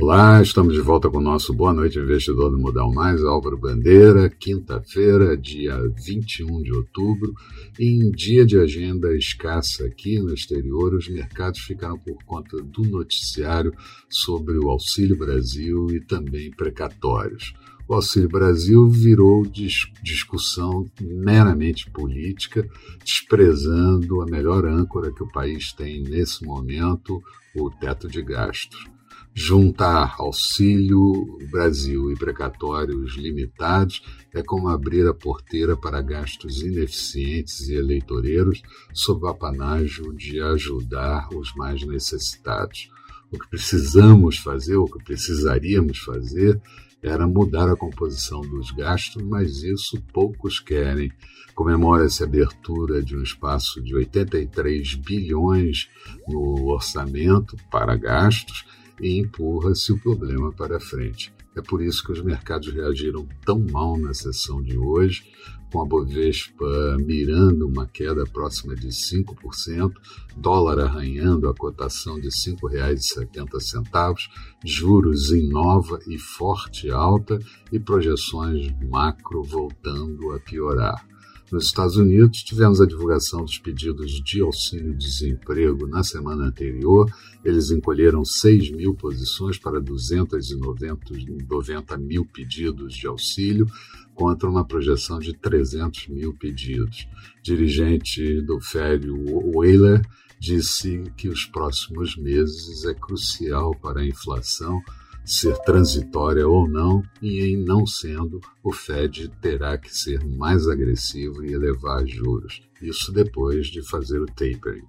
Olá, estamos de volta com o nosso Boa Noite Investidor do Modal Mais, Álvaro Bandeira, quinta-feira, dia 21 de outubro. Em dia de agenda escassa aqui no exterior, os mercados ficaram por conta do noticiário sobre o Auxílio Brasil e também precatórios. O Auxílio Brasil virou dis discussão meramente política, desprezando a melhor âncora que o país tem nesse momento, o teto de gastos Juntar auxílio Brasil e precatórios limitados é como abrir a porteira para gastos ineficientes e eleitoreiros sob o apanágio de ajudar os mais necessitados. O que precisamos fazer, o que precisaríamos fazer, era mudar a composição dos gastos, mas isso poucos querem. Comemora-se a abertura de um espaço de 83 bilhões no orçamento para gastos e empurra-se o problema para frente. É por isso que os mercados reagiram tão mal na sessão de hoje, com a Bovespa mirando uma queda próxima de 5%, dólar arranhando a cotação de R$ 5,70, juros em nova e forte alta e projeções macro voltando a piorar. Nos Estados Unidos, tivemos a divulgação dos pedidos de auxílio-desemprego na semana anterior. Eles encolheram 6 mil posições para 290 mil pedidos de auxílio, contra uma projeção de 300 mil pedidos. Dirigente do Fed, Whaler, disse que os próximos meses é crucial para a inflação ser transitória ou não, e em não sendo, o Fed terá que ser mais agressivo e elevar juros. Isso depois de fazer o tapering.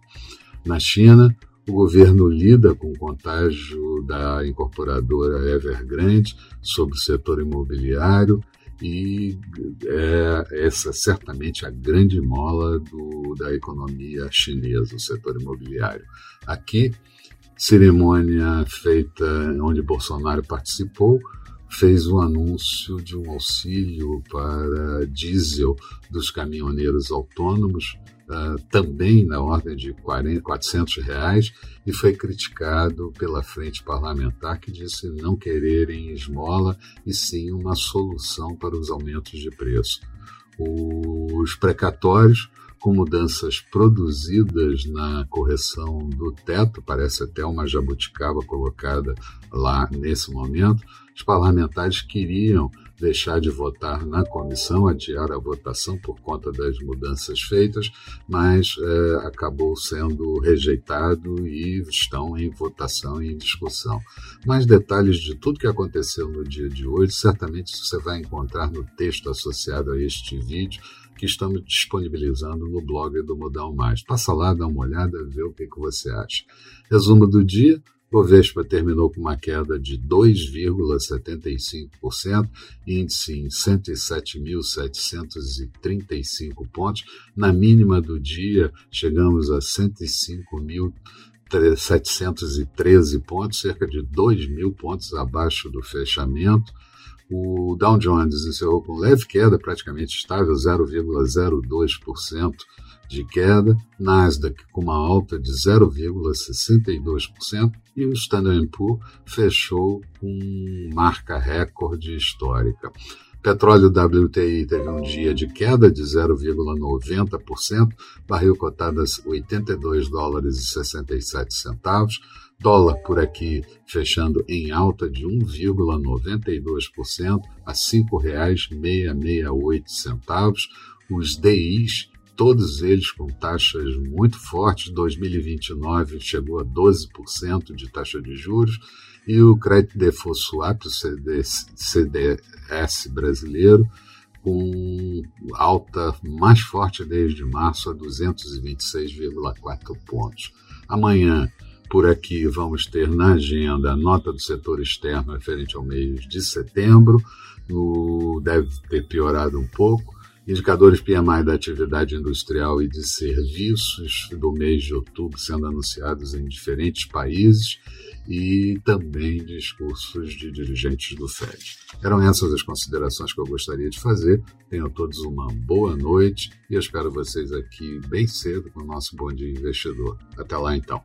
Na China, o governo lida com o contágio da incorporadora Evergrande sobre o setor imobiliário e é essa certamente a grande mola do, da economia chinesa, o setor imobiliário. Aqui, cerimônia feita onde Bolsonaro participou, fez o anúncio de um auxílio para diesel dos caminhoneiros autônomos, uh, também na ordem de 40, 400 reais, e foi criticado pela frente parlamentar que disse não quererem esmola e sim uma solução para os aumentos de preço. Os precatórios com mudanças produzidas na correção do teto, parece até uma jabuticaba colocada lá nesse momento. Os parlamentares queriam deixar de votar na comissão, adiar a votação por conta das mudanças feitas, mas é, acabou sendo rejeitado e estão em votação e em discussão. Mais detalhes de tudo que aconteceu no dia de hoje, certamente você vai encontrar no texto associado a este vídeo que estamos disponibilizando no blog do Modal Mais. Passa lá, dá uma olhada, vê o que, que você acha. Resumo do dia. O Vespa terminou com uma queda de 2,75%, índice em 107.735 pontos. Na mínima do dia, chegamos a 105.713 pontos, cerca de 2 mil pontos abaixo do fechamento. O Dow Jones encerrou com leve queda, praticamente estável, 0,02% de queda. Nasdaq com uma alta de 0,62% e o Standard Poor's fechou com marca recorde histórica. Petróleo WTI teve um dia de queda de 0,90%, barril cotadas 82 dólares e 67 centavos, dólar por aqui fechando em alta de 1,92% a R$ 5,668. Os DIs, todos eles com taxas muito fortes, 2029 chegou a 12% de taxa de juros, e o crédito default swap, o CD, CDS brasileiro, com alta mais forte desde março a 226,4 pontos. Amanhã, por aqui, vamos ter na agenda a nota do setor externo referente ao mês de setembro, no, deve ter piorado um pouco. Indicadores PMI da atividade industrial e de serviços do mês de outubro sendo anunciados em diferentes países e também discursos de dirigentes do FED. Eram essas as considerações que eu gostaria de fazer. Tenham todos uma boa noite e espero vocês aqui bem cedo com o nosso Bom Dia Investidor. Até lá então.